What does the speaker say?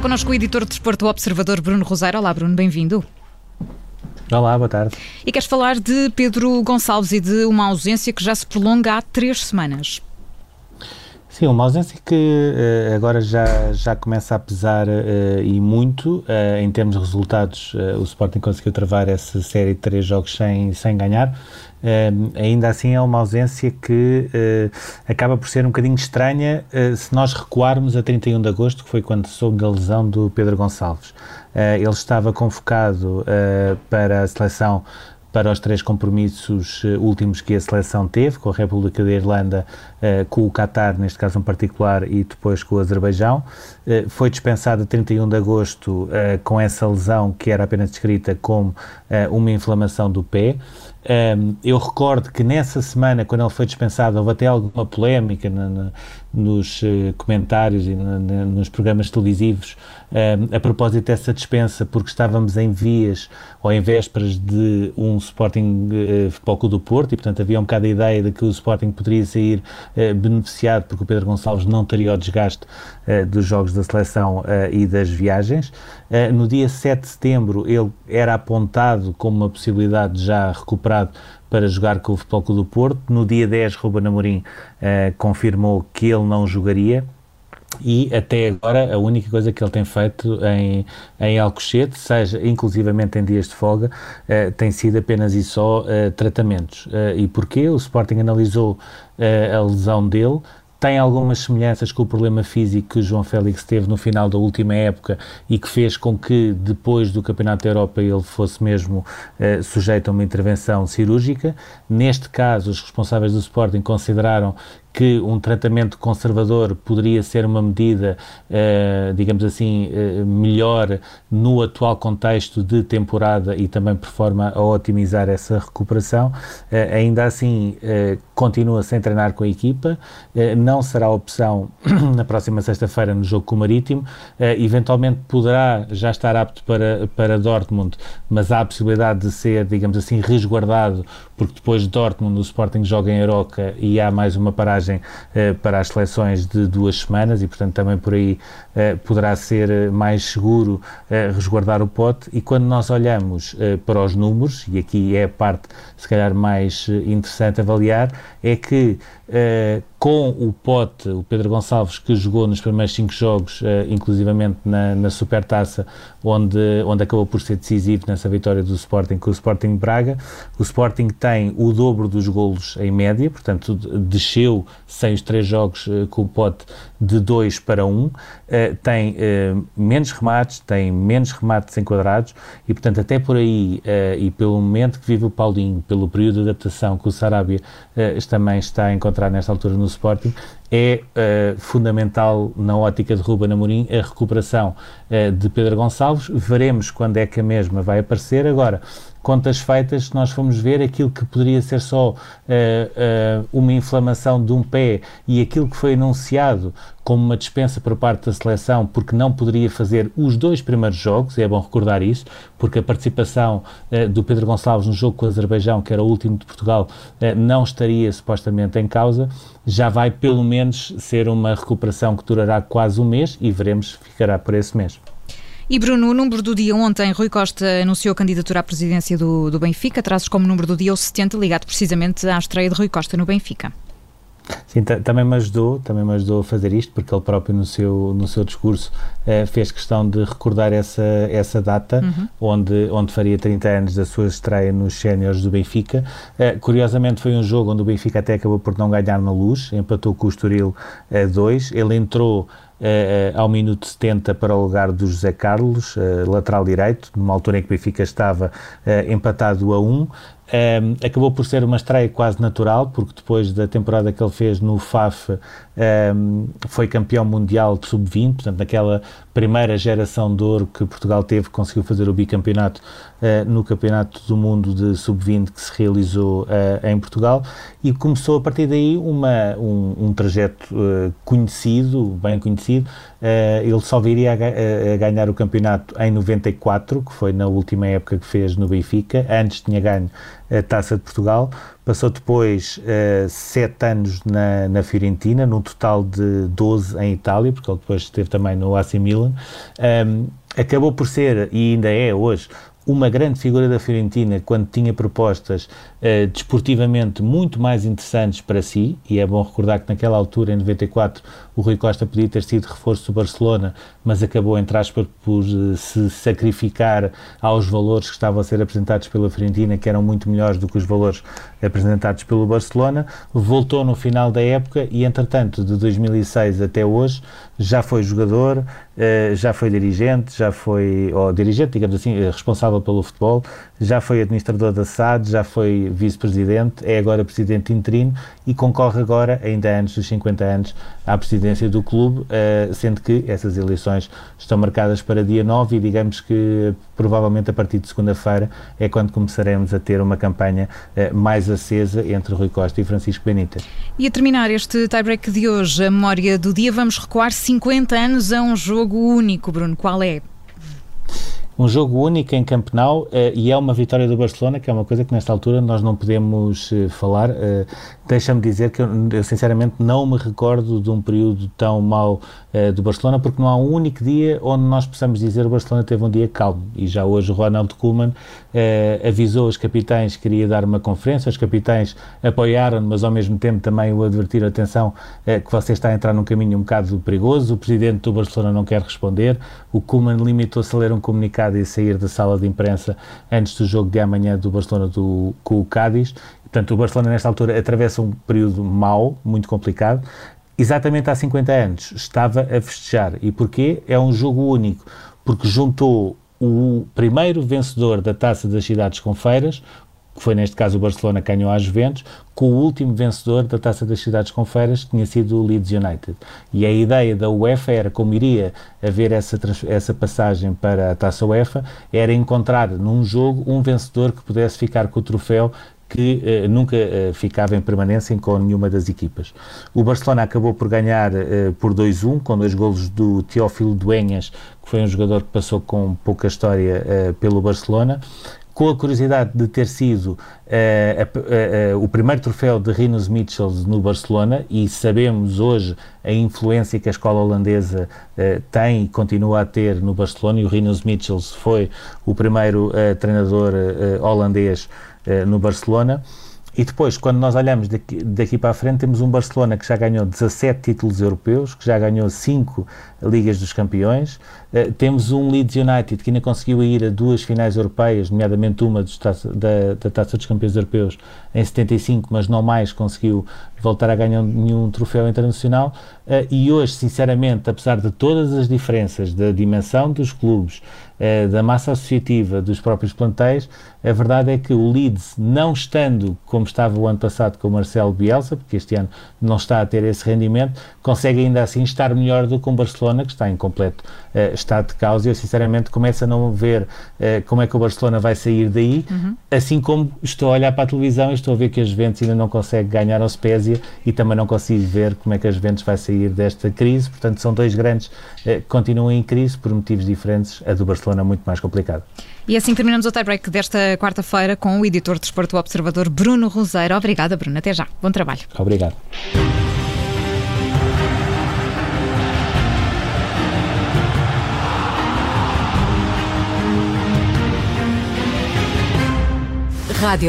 Está connosco o editor de Desporto Observador, Bruno Rosário. Olá, Bruno, bem-vindo. Olá, boa tarde. E queres falar de Pedro Gonçalves e de uma ausência que já se prolonga há três semanas. Sim, uma ausência que uh, agora já, já começa a pesar uh, e muito. Uh, em termos de resultados, o Sporting conseguiu travar essa série de três jogos sem, sem ganhar. Ainda assim é uma ausência que acaba por ser um bocadinho estranha se nós recuarmos a 31 de agosto, que foi quando soube da lesão do Pedro Gonçalves. ele estava convocado para a seleção para os três compromissos uh, últimos que a seleção teve, com a República da Irlanda, uh, com o Qatar, neste caso em particular, e depois com o Azerbaijão. Uh, foi dispensado a 31 de agosto com essa lesão que era apenas descrita como uma inflamação do pé. Um, eu recordo que nessa semana, quando ele foi dispensado, houve até alguma polémica na, na, nos uh, comentários e na, nos programas televisivos um, a propósito dessa dispensa, porque estávamos em vias ou em vésperas de um Sporting uh, Futebol Clube do Porto e, portanto, havia um bocado a ideia de que o Sporting poderia sair uh, beneficiado porque o Pedro Gonçalves não teria o desgaste dos jogos da seleção e das viagens. no dia 7 de setembro, ele era apontado como uma possibilidade de já recuperar para jogar com o Futebol Clube do Porto. No dia 10, Ruben Amorim uh, confirmou que ele não jogaria e até agora a única coisa que ele tem feito em, em Alcochete, seja inclusivamente em dias de folga, uh, tem sido apenas e só uh, tratamentos. Uh, e porquê? O Sporting analisou a lesão dele, tem algumas semelhanças com o problema físico que o João Félix teve no final da última época e que fez com que depois do Campeonato da Europa ele fosse mesmo uh, sujeito a uma intervenção cirúrgica. Neste caso, os responsáveis do Sporting consideraram que um tratamento conservador poderia ser uma medida, uh, digamos assim, uh, melhor no atual contexto de temporada e também por forma a otimizar essa recuperação. Uh, ainda assim, continua sem treinar com a equipa, não será opção na próxima sexta-feira no jogo com o Marítimo, eventualmente poderá já estar apto para, para Dortmund, mas há a possibilidade de ser, digamos assim, resguardado, porque depois de Dortmund o Sporting joga em Aroca e há mais uma paragem viagem uh, para as seleções de duas semanas e, portanto, também por aí uh, poderá ser eh, mais seguro resguardar o pote. E quando nós olhamos para os números, e aqui é a parte, se calhar, mais interessante avaliar, é que com o pote, o Pedro Gonçalves, que jogou nos primeiros cinco jogos, uh, inclusivamente na, na Supertaça, onde, onde acabou por ser decisivo nessa vitória do Sporting com o Sporting Braga. O Sporting tem o dobro dos golos em média, portanto, desceu sem os três jogos uh, com o pote de 2 para 1, um, tem menos remates, tem menos remates enquadrados e, portanto, até por aí e pelo momento que vive o Paulinho, pelo período de adaptação que o Sarabia também está a encontrar nesta altura no Sporting, é uh, fundamental na ótica de Ruben Amorim a recuperação uh, de Pedro Gonçalves. Veremos quando é que a mesma vai aparecer. Agora, contas feitas, nós formos ver aquilo que poderia ser só uh, uma inflamação de um pé e aquilo que foi anunciado como uma dispensa por parte da seleção, porque não poderia fazer os dois primeiros jogos, é bom recordar isso, porque a participação do Pedro Gonçalves no jogo com o Azerbaijão, que era o último de Portugal, não estaria supostamente em causa, já vai pelo menos ser uma recuperação que durará quase um mês e veremos, ficará por esse mês. E Bruno, o número do dia ontem, Rui Costa anunciou a candidatura à presidência do, do Benfica, trazes como número do dia o 70, ligado precisamente à estreia de Rui Costa no Benfica. Sim, também me ajudou, também me ajudou a fazer isto, porque ele próprio no seu, no seu discurso eh, fez questão de recordar essa, essa data, uhum. onde, onde faria 30 anos da sua estreia nos séniores do Benfica. Eh, curiosamente foi um jogo onde o Benfica até acabou por não ganhar na luz, empatou com o Estoril a 2, ele entrou Uh, ao minuto 70 para o lugar do José Carlos, uh, lateral direito, numa altura em que o Benfica estava uh, empatado a 1. Um, acabou por ser uma estreia quase natural, porque depois da temporada que ele fez no FAF um, foi campeão mundial de sub-20, portanto, naquela primeira geração de ouro que Portugal teve, conseguiu fazer o bicampeonato uh, no Campeonato do Mundo de sub-20 que se realizou uh, em Portugal e começou a partir daí uma, um, um trajeto uh, conhecido, bem conhecido. ele só viria a, a, ganhar o campeonato em 94, que foi na última época que fez no Benfica, antes tinha ganho a Taça de Portugal. Passou depois uh, sete anos na, na Fiorentina, num total de 12 em Itália, porque ele depois esteve também no AC Milan. Um, acabou por ser, e ainda é hoje, uma grande figura da Fiorentina quando tinha propostas uh, desportivamente muito mais interessantes para si, e é bom recordar que naquela altura, em 94, o Rui Costa podia ter sido reforço do Barcelona, mas acabou, entre aspas, por uh, se sacrificar aos valores que estavam a ser apresentados pela Fiorentina, que eram muito melhores do que os valores apresentados pelo Barcelona. Voltou no final da época e, entretanto, de 2006 até hoje, já foi jogador, uh, já foi dirigente, já foi, ou dirigente, digamos assim, responsável pelo futebol, já foi administrador da SAD, já foi vice-presidente, é agora presidente interino e concorre agora, ainda antes dos 50 anos, à presidência do clube, uh, sendo que essas eleições estão marcadas para dia 9 e digamos que provavelmente a partir de segunda-feira é quando começaremos a ter uma campanha mais acesa entre Rui Costa e Francisco Benítez. E a terminar este tie-break de hoje, a memória do dia, vamos recuar 50 anos a um jogo único, Bruno, qual é? Um jogo único em Campenau uh, e é uma vitória do Barcelona, que é uma coisa que nesta altura nós não podemos uh, falar. Uh, Deixa-me dizer que eu, eu, sinceramente não me recordo de um período tão mau do Barcelona, porque não há um único dia onde nós possamos dizer que o Barcelona teve um dia calmo. E já hoje o Ronald Koeman avisou os capitães que queria dar uma conferência, os capitães apoiaram, mas ao mesmo tempo também o advertiram, atenção, que você está a entrar num caminho um bocado perigoso, o presidente do Barcelona não quer responder, o Koeman limitou-se a ler um comunicado e sair da sala de imprensa antes do jogo de amanhã do Barcelona do, com o Cádiz. Portanto, o Barcelona, nesta altura, atravessa um período mau, muito complicado. Exatamente há 50 anos estava a festejar. E porquê? É um jogo único. Porque juntou o primeiro vencedor da Taça das Cidades com Feiras que foi neste caso o Barcelona que ganhou às Juventus, com o último vencedor da Taça das Cidades com Feiras, que tinha sido o Leeds United. E a ideia da UEFA era, como iria haver essa, essa passagem para a Taça UEFA, era encontrar num jogo um vencedor que pudesse ficar com o troféu que eh, nunca eh, ficava em permanência com nenhuma das equipas. O Barcelona acabou por ganhar eh, por 2-1, com dois golos do Teófilo Duenhas, que foi um jogador que passou com pouca história eh, pelo Barcelona, com a curiosidade de ter sido uh, uh, uh, o primeiro troféu de Rinos Mitchells no Barcelona e sabemos hoje a influência que a escola holandesa tem e continua a ter no Barcelona e o Rinos Mitchells foi o primeiro treinador holandês no Barcelona. E depois, quando nós olhamos daqui, daqui, para a frente, temos um Barcelona que já ganhou 17 títulos europeus, que já ganhou 5 Ligas dos Campeões. Uh, temos um Leeds United que ainda conseguiu ir a duas finais europeias, nomeadamente uma taça, da, da Taça dos Campeões Europeus em 75, mas não mais conseguiu voltar a ganhar nenhum troféu internacional. Uh, e hoje, sinceramente, apesar de todas as diferenças da dimensão dos clubes, uh, da massa associativa, dos próprios plantéis, a verdade é que o Leeds, não estando como estava o ano passado com o Marcelo Bielsa, porque este ano não está a ter esse rendimento, consegue ainda assim estar melhor do que o Barcelona, que está em completo uh, estado de causa. E eu, sinceramente, começo a não ver uh, como é que o Barcelona vai sair daí, uhum. assim como estou a olhar para a televisão e estou a ver que as Juventus ainda não consegue ganhar ao Spezia e também não consigo ver como é que as Juventus vai sair desta crise. Portanto, são dois grandes uh, que continuam em crise por motivos diferentes. A do Barcelona muito mais complicada. E assim terminamos o tie-break desta quarta-feira com o editor de Desporto Observador Bruno Roseiro. Obrigada, Bruno. Até já. Bom trabalho. Obrigado. Rádio